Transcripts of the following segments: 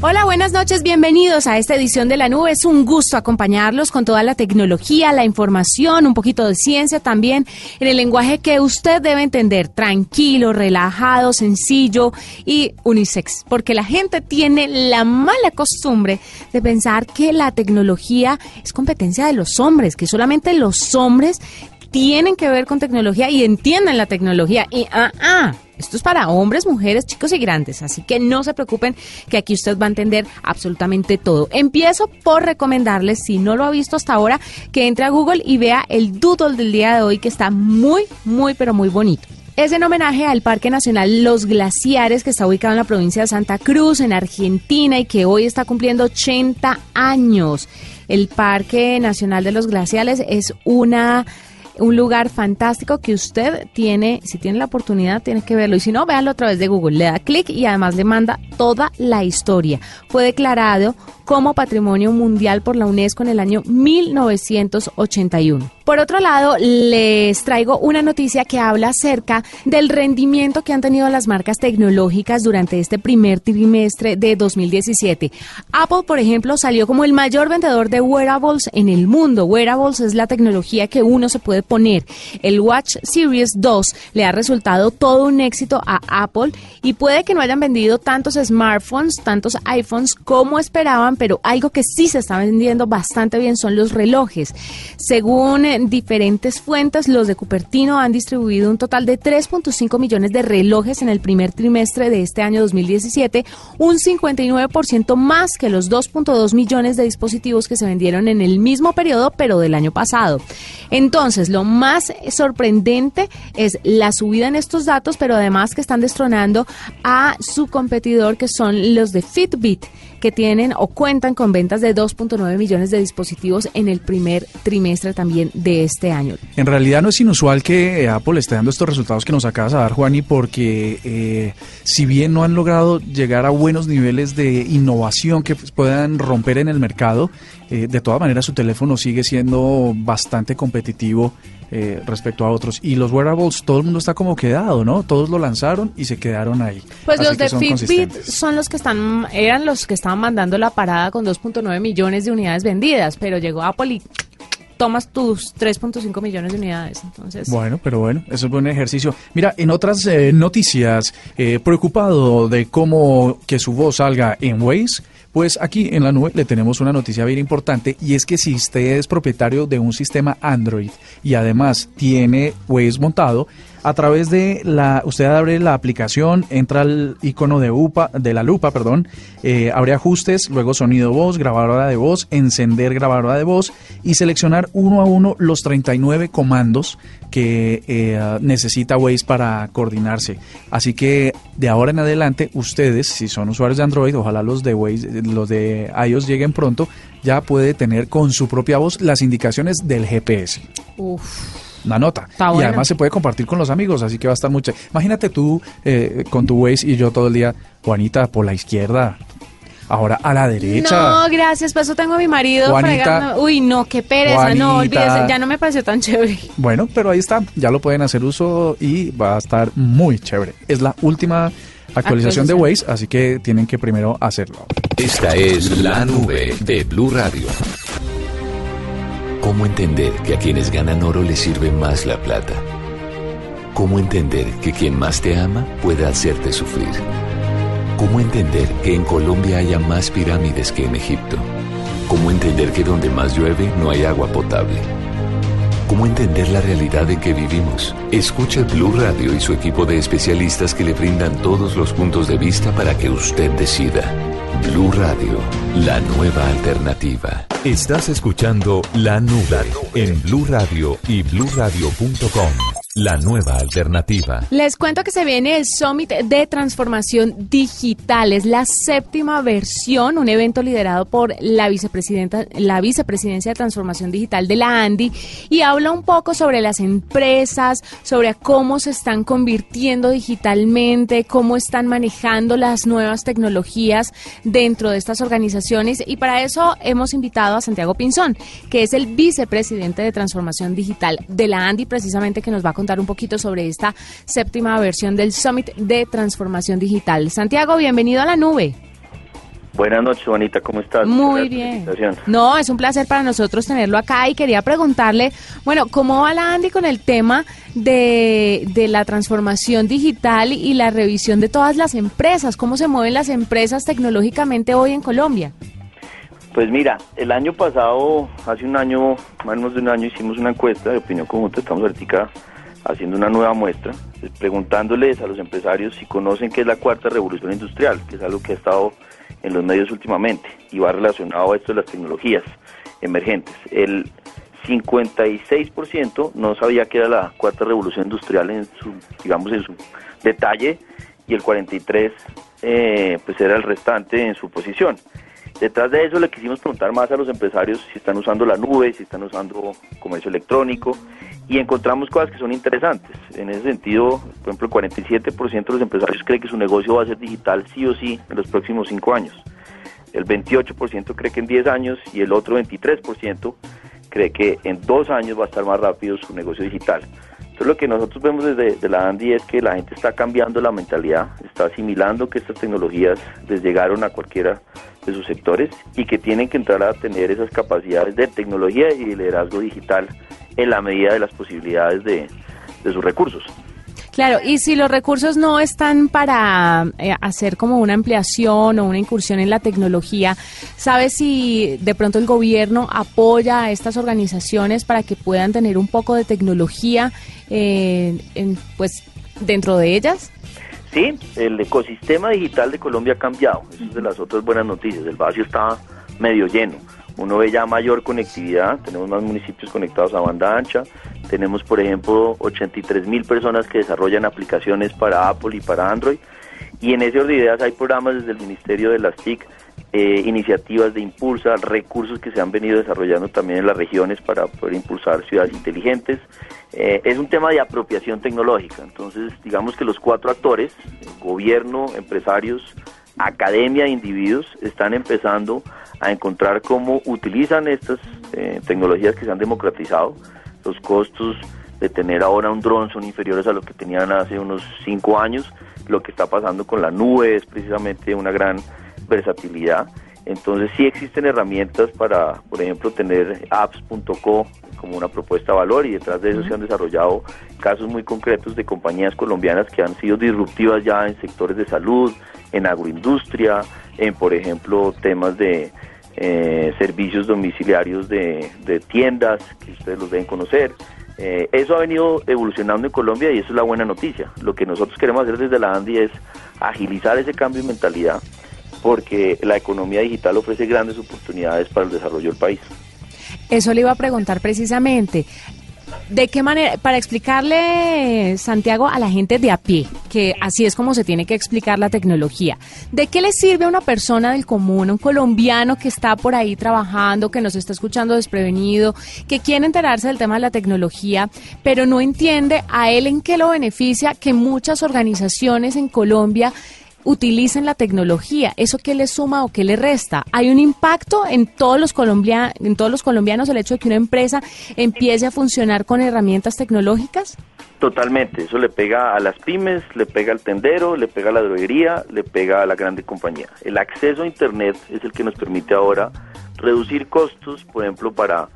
Hola, buenas noches, bienvenidos a esta edición de la nube. Es un gusto acompañarlos con toda la tecnología, la información, un poquito de ciencia también, en el lenguaje que usted debe entender, tranquilo, relajado, sencillo y unisex, porque la gente tiene la mala costumbre de pensar que la tecnología es competencia de los hombres, que solamente los hombres tienen que ver con tecnología y entienden la tecnología. Y ah, ah, esto es para hombres, mujeres, chicos y grandes, así que no se preocupen que aquí usted va a entender absolutamente todo. Empiezo por recomendarles, si no lo ha visto hasta ahora, que entre a Google y vea el doodle del día de hoy que está muy, muy, pero muy bonito. Es en homenaje al Parque Nacional Los Glaciares, que está ubicado en la provincia de Santa Cruz, en Argentina, y que hoy está cumpliendo 80 años. El Parque Nacional de los Glaciares es una un lugar fantástico que usted tiene, si tiene la oportunidad, tiene que verlo. Y si no, véalo a través de Google. Le da clic y además le manda toda la historia. Fue declarado como Patrimonio Mundial por la UNESCO en el año 1981. Por otro lado, les traigo una noticia que habla acerca del rendimiento que han tenido las marcas tecnológicas durante este primer trimestre de 2017. Apple, por ejemplo, salió como el mayor vendedor de wearables en el mundo. Wearables es la tecnología que uno se puede poner. El Watch Series 2 le ha resultado todo un éxito a Apple y puede que no hayan vendido tantos smartphones, tantos iPhones como esperaban, pero algo que sí se está vendiendo bastante bien son los relojes. Según diferentes fuentes, los de Cupertino han distribuido un total de 3.5 millones de relojes en el primer trimestre de este año 2017, un 59% más que los 2.2 millones de dispositivos que se vendieron en el mismo periodo, pero del año pasado. Entonces, lo más sorprendente es la subida en estos datos, pero además que están destronando a su competidor, que son los de Fitbit que tienen o cuentan con ventas de 2.9 millones de dispositivos en el primer trimestre también de este año. En realidad no es inusual que eh, Apple esté dando estos resultados que nos acabas de dar, Juani, porque eh, si bien no han logrado llegar a buenos niveles de innovación que puedan romper en el mercado, eh, de todas maneras su teléfono sigue siendo bastante competitivo eh, respecto a otros. Y los wearables, todo el mundo está como quedado, ¿no? Todos lo lanzaron y se quedaron ahí. Pues los de Fitbit son los que están, eran los que estaban mandando la parada con 2.9 millones de unidades vendidas, pero llegó Apple y tomas tus 3.5 millones de unidades. Entonces, bueno, pero bueno, eso es buen ejercicio. Mira, en otras eh, noticias, preocupado de cómo que su voz salga en Waze, pues aquí en la nube le tenemos una noticia bien importante y es que si usted es propietario de un sistema Android y además tiene Waze montado, a través de la, usted abre la aplicación, entra al icono de, UPA, de la lupa, perdón, eh, abre ajustes, luego sonido voz, grabadora de voz, encender grabadora de voz y seleccionar uno a uno los 39 comandos que eh, necesita Waze para coordinarse. Así que de ahora en adelante, ustedes, si son usuarios de Android, ojalá los de Waze, los de iOS lleguen pronto, ya puede tener con su propia voz las indicaciones del GPS. Una nota. y además se puede compartir con los amigos, así que va a estar mucho. Imagínate tú eh, con tu Waze y yo todo el día, Juanita, por la izquierda. Ahora a la derecha. No, gracias, por eso tengo a mi marido Juanita, Uy, no, qué pereza, no, olvídese, ya no me pareció tan chévere. Bueno, pero ahí está, ya lo pueden hacer uso y va a estar muy chévere. Es la última actualización de Waze, así que tienen que primero hacerlo. Esta es la nube de Blue Radio. ¿Cómo entender que a quienes ganan oro les sirve más la plata? ¿Cómo entender que quien más te ama puede hacerte sufrir? ¿Cómo entender que en Colombia haya más pirámides que en Egipto? ¿Cómo entender que donde más llueve no hay agua potable? ¿Cómo entender la realidad en que vivimos? Escuche Blue Radio y su equipo de especialistas que le brindan todos los puntos de vista para que usted decida. Blue Radio, la nueva alternativa. Estás escuchando La Nube en Blue Radio y bluradio.com. la nueva alternativa. Les cuento que se viene el Summit de Transformación Digital. Es la séptima versión, un evento liderado por la vicepresidenta, la vicepresidencia de Transformación Digital de la ANDI y habla un poco sobre las empresas, sobre cómo se están convirtiendo digitalmente, cómo están manejando las nuevas tecnologías dentro de estas organizaciones y para eso hemos invitado a Santiago Pinzón, que es el vicepresidente de Transformación Digital de la ANDI, precisamente que nos va a contar un poquito sobre esta séptima versión del Summit de Transformación Digital. Santiago, bienvenido a la nube. Buenas noches, Juanita, ¿cómo estás? Muy bien. No, es un placer para nosotros tenerlo acá y quería preguntarle, bueno, ¿cómo va la Andy con el tema de, de la transformación digital y la revisión de todas las empresas? ¿Cómo se mueven las empresas tecnológicamente hoy en Colombia? Pues mira, el año pasado, hace un año, más o menos de un año, hicimos una encuesta de opinión conjunta, estamos ahorita haciendo una nueva muestra, preguntándoles a los empresarios si conocen qué es la cuarta revolución industrial, que es algo que ha estado en los medios últimamente y va relacionado a esto de las tecnologías emergentes. El 56% no sabía qué era la cuarta revolución industrial en su, digamos, en su detalle y el 43% eh, pues era el restante en su posición. Detrás de eso le quisimos preguntar más a los empresarios si están usando la nube, si están usando comercio electrónico y encontramos cosas que son interesantes. En ese sentido, por ejemplo, el 47% de los empresarios cree que su negocio va a ser digital sí o sí en los próximos cinco años. El 28% cree que en 10 años y el otro 23% cree que en dos años va a estar más rápido su negocio digital. Entonces lo que nosotros vemos desde la ANDI es que la gente está cambiando la mentalidad, está asimilando que estas tecnologías les llegaron a cualquiera de sus sectores y que tienen que entrar a tener esas capacidades de tecnología y liderazgo digital en la medida de las posibilidades de, sus recursos. Claro, y si los recursos no están para eh, hacer como una ampliación o una incursión en la tecnología, ¿sabes si de pronto el gobierno apoya a estas organizaciones para que puedan tener un poco de tecnología eh, pues dentro de ellas? Sí, el ecosistema digital de Colombia ha cambiado. Esa es de las otras buenas noticias. El vacío está medio lleno uno ve ya mayor conectividad, tenemos más municipios conectados a banda ancha, tenemos por ejemplo 83 mil personas que desarrollan aplicaciones para Apple y para Android, y en ese orden de ideas hay programas desde el Ministerio de las TIC, eh, iniciativas de impulsa, recursos que se han venido desarrollando también en las regiones para poder impulsar ciudades inteligentes. Eh, es un tema de apropiación tecnológica, entonces digamos que los cuatro actores, gobierno, empresarios, academia e individuos están empezando a encontrar cómo utilizan estas eh, tecnologías que se han democratizado. Los costos de tener ahora un dron son inferiores a lo que tenían hace unos cinco años. Lo que está pasando con la nube es precisamente una gran versatilidad. Entonces sí existen herramientas para, por ejemplo, tener apps.co como una propuesta de valor y detrás de eso se han desarrollado casos muy concretos de compañías colombianas que han sido disruptivas ya en sectores de salud, en agroindustria, en por ejemplo temas de eh, servicios domiciliarios de, tiendas, que ustedes los deben conocer. Eh, eso ha venido evolucionando en Colombia y eso es la buena noticia. Lo que nosotros queremos hacer desde la ANDI es agilizar ese cambio de mentalidad porque la economía digital ofrece grandes oportunidades para el desarrollo del país. Eso le iba a preguntar precisamente. ¿De qué manera, para explicarle, Santiago, a la gente de a pie, que así es como se tiene que explicar la tecnología, ¿de qué le sirve a una persona del común, un colombiano que está por ahí trabajando, que nos está escuchando desprevenido, que quiere enterarse del tema de la tecnología, pero no entiende a él en qué lo beneficia que muchas organizaciones en Colombia utilicen la tecnología. ¿Eso qué le suma o qué le resta? ¿Hay un impacto en todos los, colombianos, en todos los colombianos el hecho de que una empresa empiece a funcionar con herramientas tecnológicas? Totalmente, eso le pega a las pymes, le pega al tendero, le pega a la droguería, le pega a la grande compañía. El acceso a Internet es el que nos permite ahora reducir costos, por ejemplo, para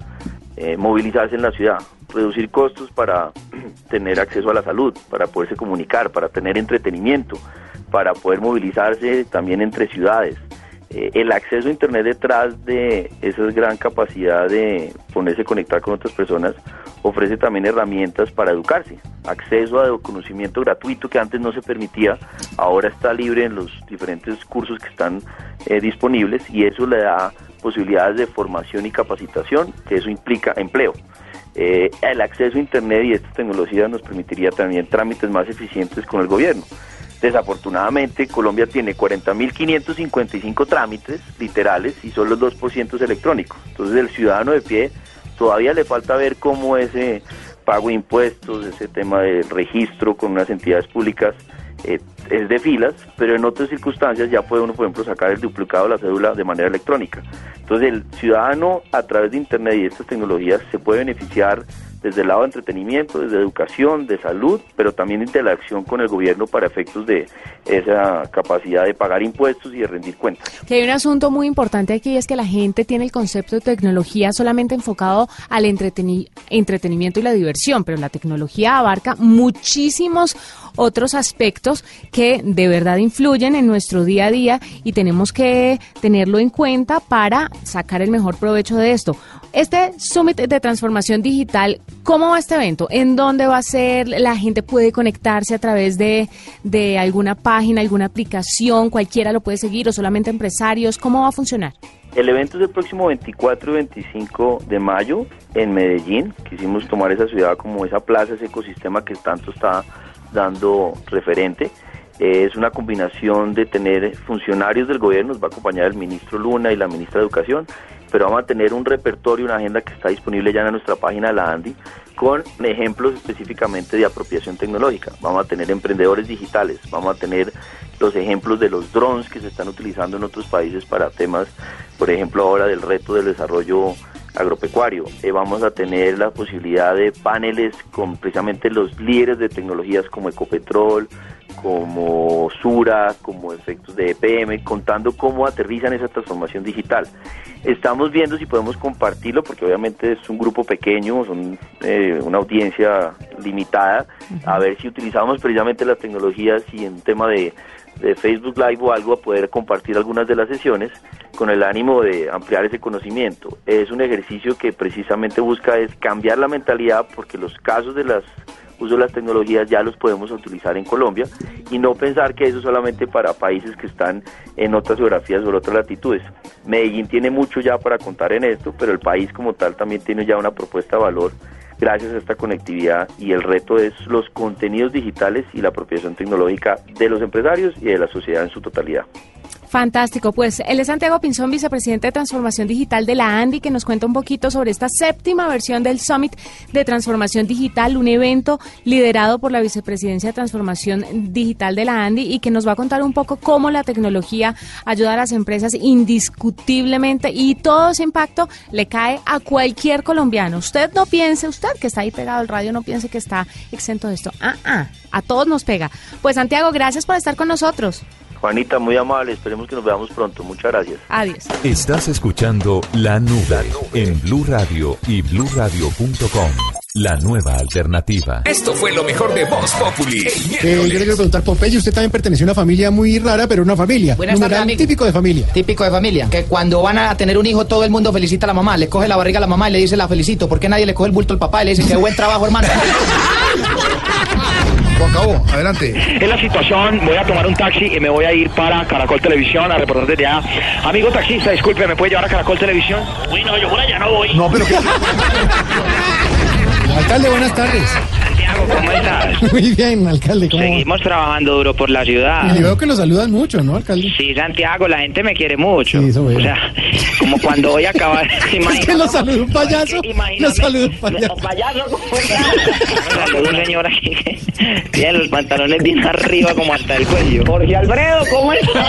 eh, movilizarse en la ciudad, reducir costos para tener acceso a la salud, para poderse comunicar, para tener entretenimiento, para poder movilizarse también entre ciudades. Eh, el acceso a Internet detrás de esa gran capacidad de ponerse a conectar con otras personas ofrece también herramientas para educarse. Acceso a conocimiento gratuito que antes no se permitía, ahora está libre en los diferentes cursos que están eh, disponibles y eso le da posibilidades de formación y capacitación, que eso implica empleo. Eh, el acceso a Internet y estas tecnologías nos permitiría también trámites más eficientes con el gobierno. Desafortunadamente, Colombia tiene 40.555 trámites literales y solo el 2% es electrónico. Entonces, el ciudadano de pie todavía le falta ver cómo ese pago de impuestos, ese tema de registro con unas entidades públicas eh, es de filas, pero en otras circunstancias ya puede uno, por ejemplo, sacar el duplicado de la cédula de manera electrónica. Entonces, el ciudadano a través de Internet y estas tecnologías se puede beneficiar desde el lado de entretenimiento, desde educación, de salud, pero también interacción con el gobierno para efectos de esa capacidad de pagar impuestos y de rendir cuentas. Que hay un asunto muy importante aquí es que la gente tiene el concepto de tecnología solamente enfocado al entretenimiento y la diversión, pero la tecnología abarca muchísimos otros aspectos que de verdad influyen en nuestro día a día y tenemos que tenerlo en cuenta para sacar el mejor provecho de esto. Este Summit de Transformación Digital, ¿cómo va este evento? ¿En dónde va a ser? ¿La gente puede conectarse a través de, de alguna página, alguna aplicación? ¿Cualquiera lo puede seguir o solamente empresarios? ¿Cómo va a funcionar? El evento es el próximo 24 y 25 de mayo en Medellín. Quisimos tomar esa ciudad como esa plaza, ese ecosistema que tanto está dando referente. es una combinación de tener funcionarios del gobierno, nos va a acompañar el ministro Luna y la ministra de Educación, pero vamos a tener un repertorio, una agenda que está disponible ya en nuestra página de la ANDI, con ejemplos específicamente de apropiación tecnológica. Vamos a tener emprendedores digitales, vamos a tener los ejemplos de los drones que se están utilizando en otros países para temas, por ejemplo, ahora del reto del desarrollo agropecuario. Eh, vamos a tener la posibilidad de paneles con precisamente los líderes de tecnologías como Ecopetrol, como Sura, como efectos de EPM, contando cómo aterrizan esa transformación digital. Estamos viendo si podemos compartirlo, porque obviamente es un grupo pequeño, son eh, una audiencia limitada, a ver si utilizamos precisamente las tecnologías y en tema de de Facebook Live o algo a poder compartir algunas de las sesiones con el ánimo de ampliar ese conocimiento. Es un ejercicio que precisamente busca es cambiar la mentalidad porque los casos de las uso de las tecnologías ya los podemos utilizar en Colombia y no pensar que eso es solamente para países que están en otras geografías o en otras latitudes. Medellín tiene mucho ya para contar en esto, pero el país como tal también tiene ya una propuesta de valor gracias a esta conectividad y el reto es los contenidos digitales y la apropiación tecnológica de los empresarios y de la sociedad en su totalidad. Fantástico. Pues él es Santiago Pinzón, vicepresidente de Transformación Digital de la ANDI, que nos cuenta un poquito sobre esta séptima versión del Summit de Transformación Digital, un evento liderado por la Vicepresidencia de Transformación Digital de la ANDI y que nos va a contar un poco cómo la tecnología ayuda a las empresas indiscutiblemente y todo ese impacto le cae a cualquier colombiano. Usted no piense, usted que está ahí pegado al radio, no piense que está exento de esto. Ah, ah, a todos nos pega. Pues Santiago, gracias por estar con nosotros. Juanita, muy amable, esperemos que nos veamos pronto. Muchas gracias. Adiós. Estás escuchando La Nube en Blue Radio y bluradio.com. La nueva alternativa. Esto fue lo mejor de Voz Populi. Eh, yo le quiero preguntar, Popeye, usted también pertenece a una familia muy rara, pero una familia. Buenas tardes, amigo. típico de familia. Típico de familia. Que cuando van a tener un hijo, todo el mundo felicita a la mamá. Le coge la barriga a la mamá y le dice la felicito. ¿Por qué nadie le coge el bulto al papá y le dice qué buen trabajo, hermano? Juan Cabo, adelante. Es la situación, voy a tomar un taxi y me voy a ir para Caracol Televisión a reportar desde allá. Amigo taxista, disculpe, ¿me puede llevar a Caracol Televisión? Uy, no, yo por allá no voy. No, pero qué. alcalde, buenas tardes. Santiago, ¿cómo estás? Muy bien, alcalde, ¿cómo va? Seguimos trabajando duro por la ciudad. Y veo que lo saludan mucho, ¿no, alcalde? Sí, Santiago, la gente me quiere mucho. Sí, eso veo. O sea, como cuando voy a acabar. Es que lo saludó un payaso. Lo saludó un payaso. payaso, ¿cómo está? Saludo un señor aquí que tiene los pantalones bien arriba como hasta el cuello. Jorge Alfredo, ¿cómo está?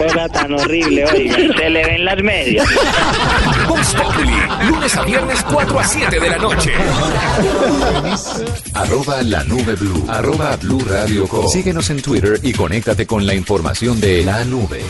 Cosa tan horrible, oiga. Se le ven las medias. Voz Populi, lunes a viernes 4 a 7 de la noche. Arroba la nube blue. Arroba blue radio com. Síguenos en Twitter y conéctate con la información de la nube.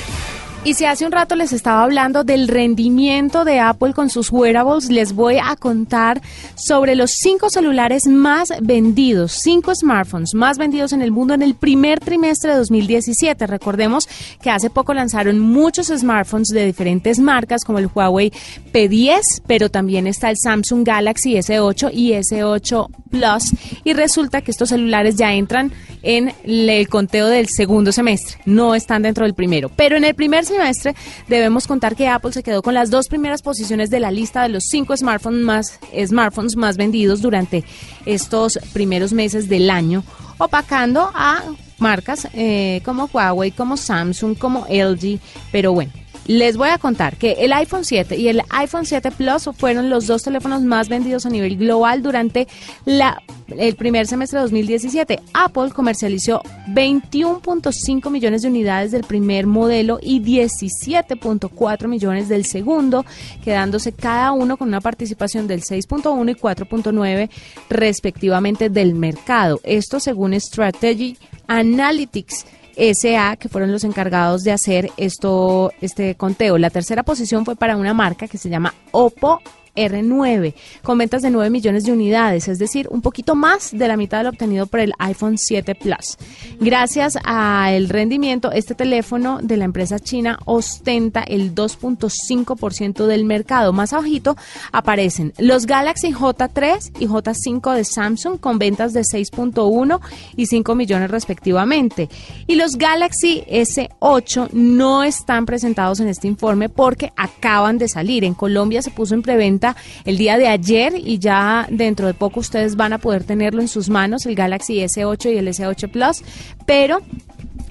Y si hace un rato les estaba hablando del rendimiento de Apple con sus wearables, les voy a contar sobre los cinco celulares más vendidos, cinco smartphones más vendidos en el mundo en el primer trimestre de 2017. Recordemos que hace poco lanzaron muchos smartphones de diferentes marcas como el Huawei P10, pero también está el Samsung Galaxy S8 y S8 Plus y resulta que estos celulares ya entran en el conteo del segundo semestre, no están dentro del primero, pero en el primer semestre, debemos contar que Apple se quedó con las dos primeras posiciones de la lista de los cinco smartphones más, smartphones más vendidos durante estos primeros meses del año, opacando a marcas eh, como Huawei, como Samsung, como LG, pero bueno. Les voy a contar que el iPhone 7 y el iPhone 7 Plus fueron los dos teléfonos más vendidos a nivel global durante el primer semestre de 2017. Apple comercializó 21.5 millones de unidades del primer modelo y 17.4 millones del segundo, quedándose cada uno con una participación del 6.1 y 4.9 respectivamente del mercado. Esto según Strategy Analytics. SA, que fueron los encargados de hacer esto, este conteo. La tercera posición fue para una marca que se llama Oppo R9, con ventas de 9 millones de unidades, es decir, un poquito más de la mitad de lo obtenido por el iPhone 7 Plus. Gracias al rendimiento, este teléfono de la empresa china ostenta el 2.5% del mercado. Más abajito aparecen los Galaxy J3 y J5 de Samsung con ventas de 6.1 y 5 millones respectivamente. Y los Galaxy S8 no están presentados en este informe porque acaban de salir. En Colombia se puso en preventa el día de ayer y ya dentro de poco ustedes van a poder tenerlo en sus manos, el Galaxy S8 y el S8 Plus, pero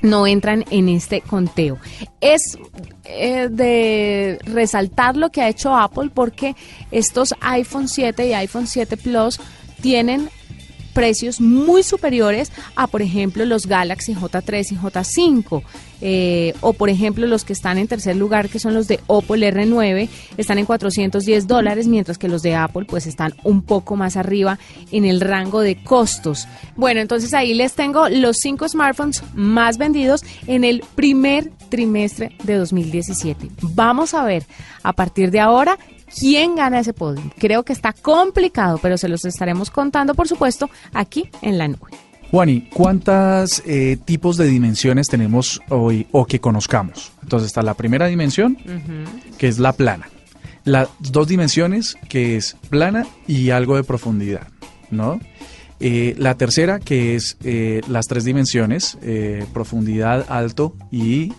no entran en este conteo. Es eh, de resaltar lo que ha hecho Apple porque estos iPhone 7 y iPhone 7 Plus tienen precios muy superiores a, por ejemplo, los Galaxy J3 y J5. Eh, o, por ejemplo, los que están en tercer lugar, que son los de Oppo el R9, están en 410 dólares, mientras que los de Apple, pues, están un poco más arriba en el rango de costos. Bueno, entonces ahí les tengo los cinco smartphones más vendidos en el primer trimestre de 2017. Vamos a ver a partir de ahora quién gana ese podio. Creo que está complicado, pero se los estaremos contando, por supuesto, aquí en la nube. Juani, ¿cuántos eh, tipos de dimensiones tenemos hoy o que conozcamos? Entonces está la primera dimensión, que es la plana. Las dos dimensiones, que es plana y algo de profundidad, ¿no? Eh, la tercera, que es eh, las tres dimensiones, profundidad, alto y...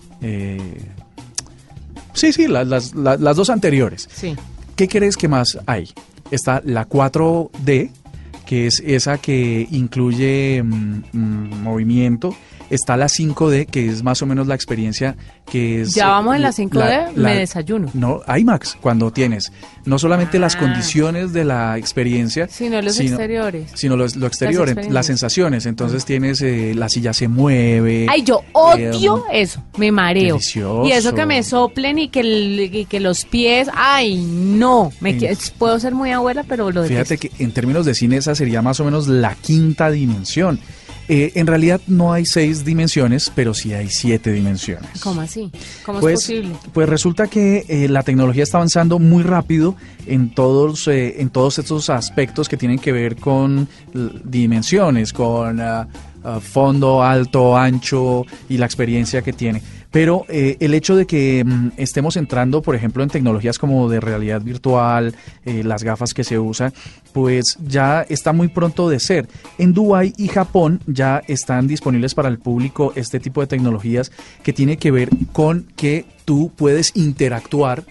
sí, sí, las, las, las dos anteriores. Sí. ¿Qué crees que más hay? Está la 4D, que es esa que incluye mm, mm, movimiento. Está la 5D, que es más o menos la experiencia que es... Ya vamos en la 5D, me desayuno. No, IMAX, cuando tienes no solamente las ah. condiciones de la experiencia, sino los exteriores. Sino lo, exterior, las, sensaciones. Entonces tienes, eh, la silla se mueve. Ay, yo odio eso, me mareo. Y eso que me soplen y que, que los pies, ay, no, me puedo ser muy abuela, pero lo Fíjate que en términos de cine esa sería más o menos la quinta dimensión. Eh, en realidad no hay seis dimensiones, pero sí hay siete dimensiones. ¿Cómo así? ¿Cómo es pues, posible? Pues resulta que eh, la tecnología está avanzando muy rápido en todos, eh, en todos estos aspectos que tienen que ver con dimensiones, con ah, fondo, alto, ancho y la experiencia que tiene. Pero eh, el hecho de que mm, estemos entrando, por ejemplo, en tecnologías como de realidad virtual, eh, las gafas que se usan, pues ya está muy pronto de ser. En Dubái y Japón ya están disponibles para el público este tipo de tecnologías que tiene que ver con que tú puedes interactuar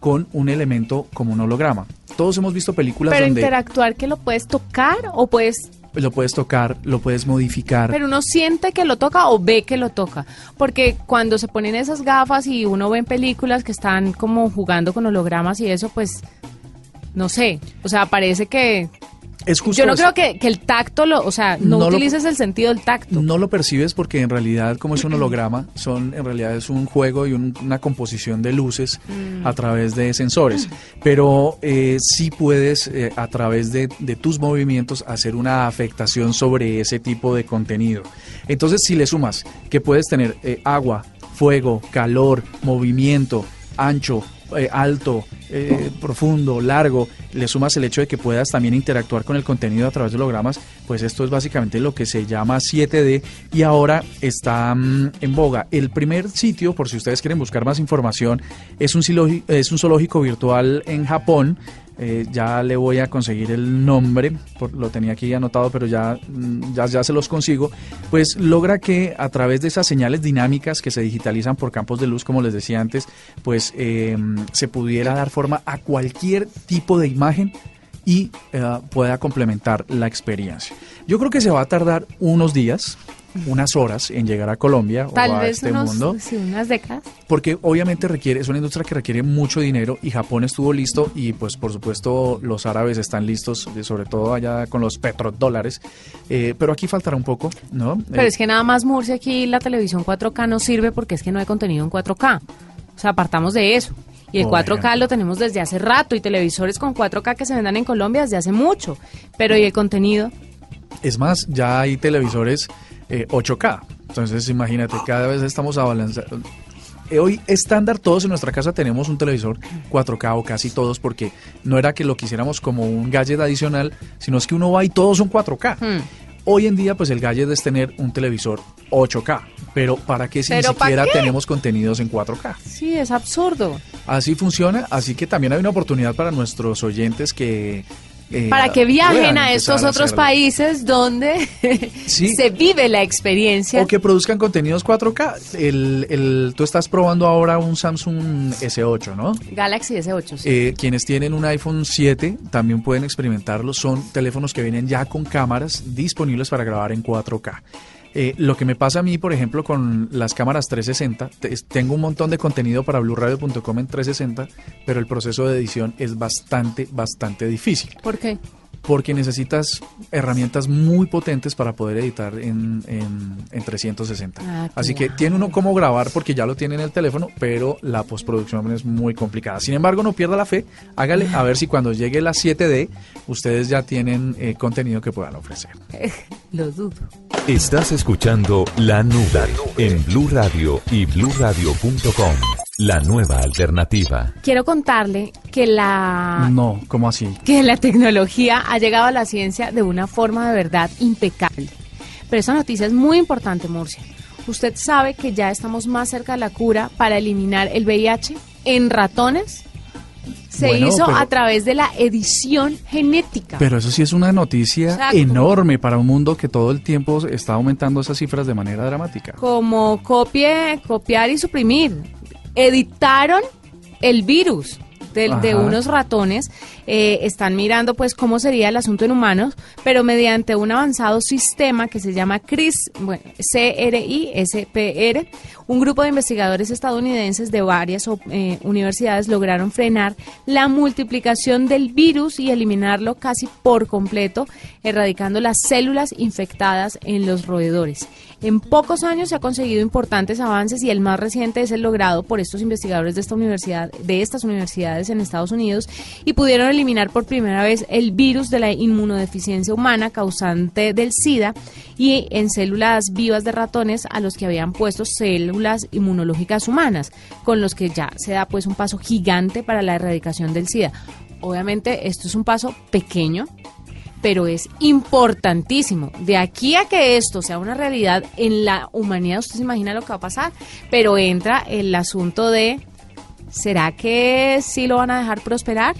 con un elemento como un holograma. Todos hemos visto películas Pero interactuar que lo puedes tocar o puedes lo puedes tocar, lo puedes modificar. Pero uno siente que lo toca o ve que lo toca. Porque cuando se ponen esas gafas y uno ve en películas que están como jugando con hologramas y eso, pues, no sé. O sea, parece que yo no creo que, el tacto, lo, o sea, no, utilices el sentido del tacto. No lo percibes porque en realidad, como es un holograma, son en realidad es un juego y una composición de luces a través de sensores. Pero eh, sí puedes, eh, a través de, tus movimientos, hacer una afectación sobre ese tipo de contenido. Entonces, si le sumas que puedes tener eh, agua, fuego, calor, movimiento, ancho, eh, alto, eh, profundo, largo, le sumas el hecho de que puedas también interactuar con el contenido a través de hologramas, pues esto es básicamente lo que se llama 7D y ahora está mm, en boga. El primer sitio, por si ustedes quieren buscar más información, es un, es un zoológico virtual en Japón eh, ya le voy a conseguir el nombre, por- lo tenía aquí anotado, pero ya, mm, ya, ya se los consigo, pues logra que a través de esas señales dinámicas que se digitalizan por campos de luz, como les decía antes, pues eh, se pudiera dar forma a cualquier tipo de imagen y eh, pueda complementar la experiencia. Yo creo que se va a tardar unos días, unas horas en llegar a Colombia Tal o a vez este unos, mundo sí, unas décadas. porque obviamente requiere es una industria que requiere mucho dinero y Japón estuvo listo y pues por supuesto los árabes están listos sobre todo allá con los petrodólares eh, pero aquí faltará un poco no Pero Eh, es que nada más Murcia aquí la televisión 4K no sirve porque es que no hay contenido en 4K. O sea, apartamos de eso. Y el Por 4K ejemplo. lo tenemos desde hace rato y televisores con 4K que se vendan en Colombia desde hace mucho. Pero ¿y el contenido? es más ya hay televisores eh, 8K entonces imagínate cada vez estamos abalanzando Eh, Hoy estándar todos en nuestra casa tenemos un televisor 4K o casi todos porque no era que lo quisiéramos como un gadget adicional, sino es que uno va y todos son 4K. Hmm. Hoy en día, pues el gadget es tener un televisor 8K. Pero ¿para qué si ni ¿Pero pa' siquiera qué? tenemos contenidos en 4K? Sí, es absurdo. Así funciona, así que también hay una oportunidad para nuestros oyentes que... eh, Para que viajen a estos a otros países donde Sí. se vive la experiencia. O que produzcan contenidos 4K. El, el, tú estás probando ahora un Samsung S8, ¿no? Galaxy S8. sí. Eh, quienes tienen un iPhone 7 también pueden experimentarlo. Son teléfonos que vienen ya con cámaras disponibles para grabar en 4K. Eh, lo que me pasa a mí, por ejemplo, con las cámaras 360, te- es- tengo un montón de contenido para blueradio.com en 360, pero el proceso de edición es bastante, bastante difícil ¿Por qué? Porque necesitas herramientas muy potentes para poder editar en, en, en 360. Ah, Así que tiene uno cómo grabar porque ya lo tiene en el teléfono, pero la postproducción es muy complicada. Sin embargo, no pierda la fe, hágale a ver si cuando llegue la 7D ustedes ya tienen eh, contenido que puedan ofrecer. Lo dudo. Estás escuchando La Nube en Blue Radio y bluradio.com. La nueva alternativa. Quiero contarle que la No, ¿cómo así? que la tecnología ha llegado a la ciencia de una forma de verdad impecable. Pero esa noticia es muy importante, Murcia. ¿Usted sabe que ya estamos más cerca de la cura para eliminar el VIH en ratones? Se Bueno, hizo pero- a través de la edición genética. Pero eso sí es una noticia Exacto. enorme para un mundo que todo el tiempo está aumentando esas cifras de manera dramática. como copie, copiar y suprimir. Editaron el virus de, de unos ratones. eh, están mirando pues cómo sería el asunto en humanos, pero mediante un avanzado sistema que se llama CRIS, bueno, CRISPR, un grupo de investigadores estadounidenses de varias eh, universidades lograron frenar la multiplicación del virus y eliminarlo casi por completo, erradicando las células infectadas en los roedores. En pocos años se ha conseguido importantes avances y el más reciente es el logrado por estos investigadores de esta universidad, de estas universidades en Estados Unidos y pudieron eliminar por primera vez el virus de la inmunodeficiencia humana causante del SIDA y en células vivas de ratones a los que habían puesto células inmunológicas humanas, con los que ya se da pues un paso gigante para la erradicación del SIDA. Obviamente esto es un paso pequeño, pero es importantísimo. De aquí a que esto sea una realidad en la humanidad, usted se imagina lo que va a pasar, pero entra el asunto de, ¿será que sí lo van a dejar prosperar?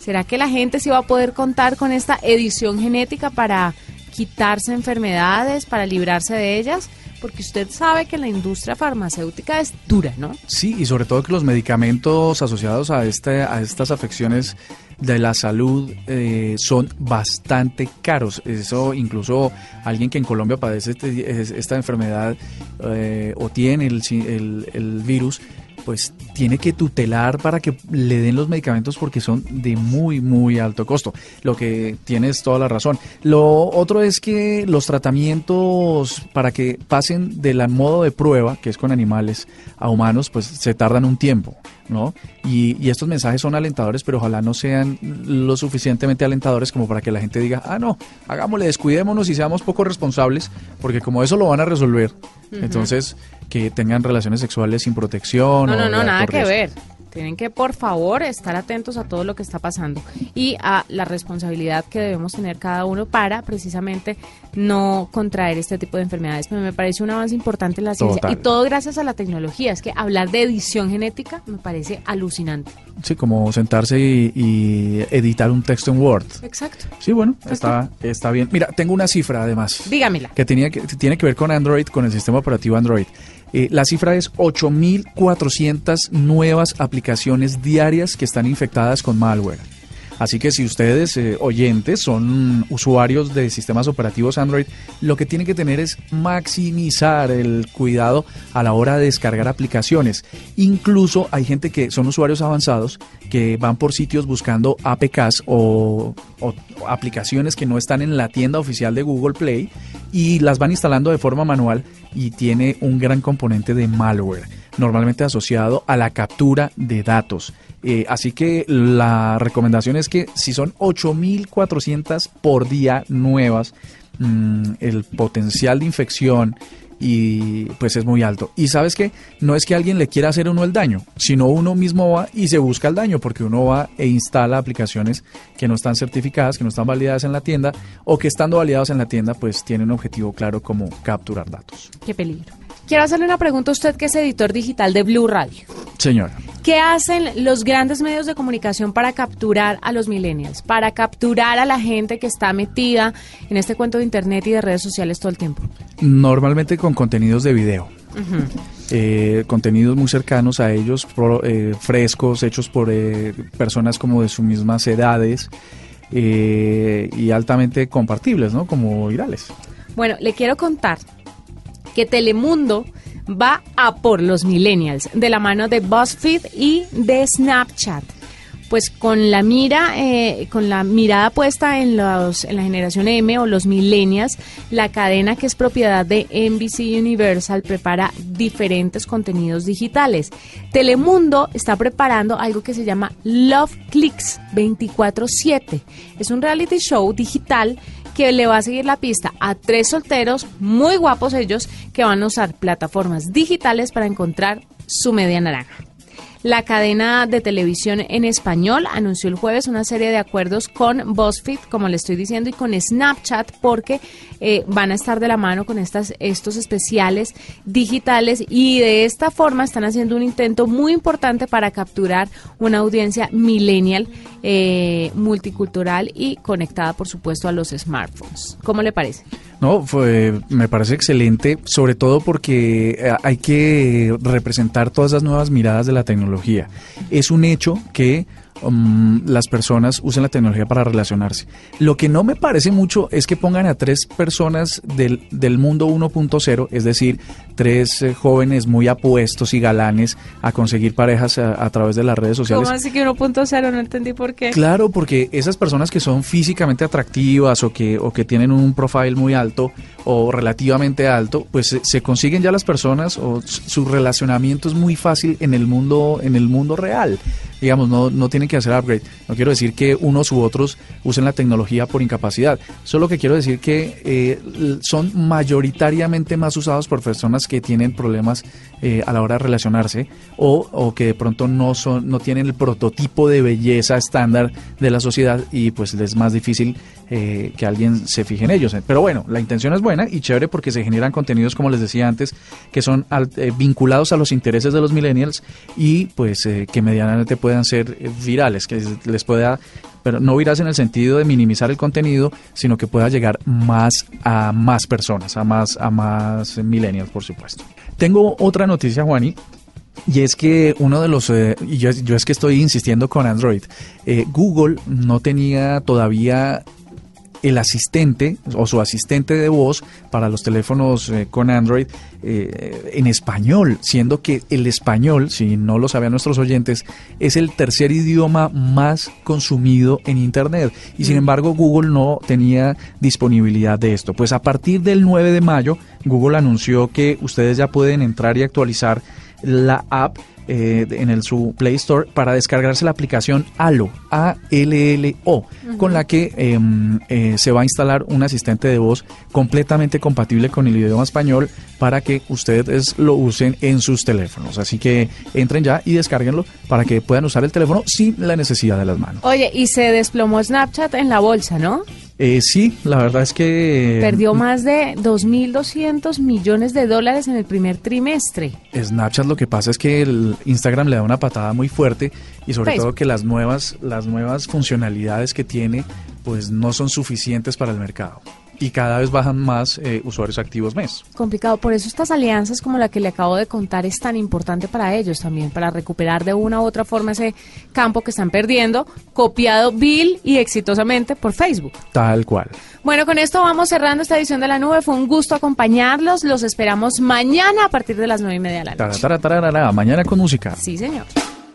¿Será que la gente sí va a poder contar con esta edición genética para quitarse enfermedades, para librarse de ellas? Porque usted sabe que la industria farmacéutica es dura, ¿no? Sí, y sobre todo que los medicamentos asociados a, este, a estas afecciones de la salud eh, son bastante caros. Eso incluso alguien que en Colombia padece este- es- esta enfermedad eh, o tiene el, el- el virus, pues tiene que tutelar para que le den los medicamentos porque son de muy, muy alto costo. Lo que tienes toda la razón. Lo otro es que los tratamientos para que pasen del modo de prueba, que es con animales, a humanos, pues se tardan un tiempo, ¿no? Y, y estos mensajes son alentadores, pero ojalá no sean lo suficientemente alentadores como para que la gente diga, ah, no, hagámosle, descuidémonos y seamos poco responsables, porque como eso lo van a resolver, entonces que tengan relaciones sexuales sin protección. No, o no, no, nada que ver. Tienen que, por favor, estar atentos a todo lo que está pasando y a la responsabilidad que debemos tener cada uno para precisamente no contraer este tipo de enfermedades. Pero me parece un avance importante en la ciencia Total. y todo gracias a la tecnología. Es que hablar de edición genética me parece alucinante. Sí, como sentarse y, y editar un texto en Word. Exacto. Sí, bueno, está, está bien. Mira, tengo una cifra además. Dígamela. que, tenía que tiene que ver con Android, con el sistema operativo Android. Eh, la cifra es 8.400 nuevas aplicaciones diarias que están infectadas con malware. Así que si ustedes, eh, oyentes, son usuarios de sistemas operativos Android, lo que tienen que tener es maximizar el cuidado a la hora de descargar aplicaciones. Incluso hay gente que son usuarios avanzados que van por sitios buscando APKs o, o aplicaciones que no están en la tienda oficial de Google Play y las van instalando de forma manual y tiene un gran componente de malware, normalmente asociado a la captura de datos. Eh, así que la recomendación es que si son 8.400 por día nuevas, mm, el potencial de infección y pues es muy alto. Y sabes que no es que alguien le quiera hacer uno el daño, sino uno mismo va y se busca el daño porque uno va e instala aplicaciones que no están certificadas, que no están validadas en la tienda o que estando validadas en la tienda pues tienen un objetivo claro como capturar datos. Qué peligro. Quiero hacerle una pregunta a usted que es editor digital de Blue Radio. Señora. ¿Qué hacen los grandes medios de comunicación para capturar a los millennials? Para capturar a la gente que está metida en este cuento de internet y de redes sociales todo el tiempo. Normalmente con contenidos de video. Eh, contenidos muy cercanos a ellos, pro- eh, frescos, hechos por eh, personas como de sus mismas edades y altamente compartibles, ¿no? Como virales. Bueno, le quiero contar que Telemundo va a por los millennials de la mano de BuzzFeed y de Snapchat. Pues con la mira, eh, con la mirada puesta en los, en la generación M o los millennials, la cadena que es propiedad de NBC Universal prepara diferentes contenidos digitales. Telemundo está preparando algo que se llama Love Clicks 24/7. Es un reality show digital que le va a seguir la pista a tres solteros, muy guapos ellos, que van a usar plataformas digitales para encontrar su media naranja. La cadena de televisión en español anunció el jueves una serie de acuerdos con BuzzFeed, como le estoy diciendo, y con Snapchat, porque eh, van a estar de la mano con estas, estos especiales digitales y de esta forma están haciendo un intento muy importante para capturar una audiencia millennial, eh, multicultural y conectada, por supuesto, a los smartphones. ¿Cómo le parece? No, fue, me parece excelente, sobre todo porque eh, hay que representar todas las nuevas miradas de la tecnología. Es un hecho que um, las personas usen la tecnología para relacionarse. Lo que no me parece mucho es que pongan a tres personas del, del mundo 1.0, es decir, tres eh, jóvenes muy apuestos y galanes a conseguir parejas a, a través de las redes sociales. ¿Cómo así que 1.0? No entendí por qué. Claro, porque esas personas que son físicamente atractivas o que, o que tienen un profile muy alto o relativamente alto, pues se, se consiguen ya las personas o su relacionamiento es muy fácil en el mundo, en el mundo real. Digamos, no, no tienen que hacer upgrade. No quiero decir que unos u otros usen la tecnología por incapacidad. Solo que quiero decir que eh, son mayoritariamente más usados por personas que tienen problemas eh, a la hora de relacionarse o, o que de pronto no son no tienen el prototipo de belleza estándar de la sociedad y pues les es más difícil eh, que alguien se fije en ellos. Pero bueno, la intención es buena y chévere porque se generan contenidos, como les decía antes, que son al- eh, vinculados a los intereses de los millennials y pues eh, que medianamente puedan ser eh, virales, que les pueda pero no virales en el sentido de minimizar el contenido, sino que pueda llegar más a más personas, a más a más millennials, por supuesto. Tengo otra noticia, Juani, y es que uno de los, eh, yo es que estoy insistiendo con Android, eh, Google no tenía todavía el asistente o su asistente de voz para los teléfonos eh, con Android eh, en español, siendo que el español, si no lo sabían nuestros oyentes, es el tercer idioma más consumido en Internet. Y sin embargo, Google no tenía disponibilidad de esto. Pues a partir del 9 de mayo, Google anunció que ustedes ya pueden entrar y actualizar la app eh, en el, su Play Store para descargarse la aplicación ALO, A-L-L-O, con la que em, eh, se va a instalar un asistente de voz completamente compatible con el idioma español para que ustedes lo usen en sus teléfonos. Así que entren ya y descárguenlo para que puedan usar el teléfono sin la necesidad de las manos. Oye, y se desplomó Snapchat en la bolsa, ¿no? Eh, sí, la verdad es que... Perdió más de 2.200 millones de dólares en el primer trimestre. Snapchat lo que pasa es que el Instagram le da una patada muy fuerte y sobre Facebook. todo que las nuevas, las nuevas funcionalidades que tiene pues no son suficientes para el mercado. Y cada vez bajan más eh, usuarios activos mes. Complicado, por eso estas alianzas como la que le acabo de contar es tan importante para ellos también, para recuperar de una u otra forma ese campo que están perdiendo, copiado vil y exitosamente por Facebook. Tal cual. Bueno, con esto vamos cerrando esta edición de la nube. Fue un gusto acompañarlos. Los esperamos mañana a partir de las nueve y media de la noche. tara, tararara, mañana con música. Sí, señor.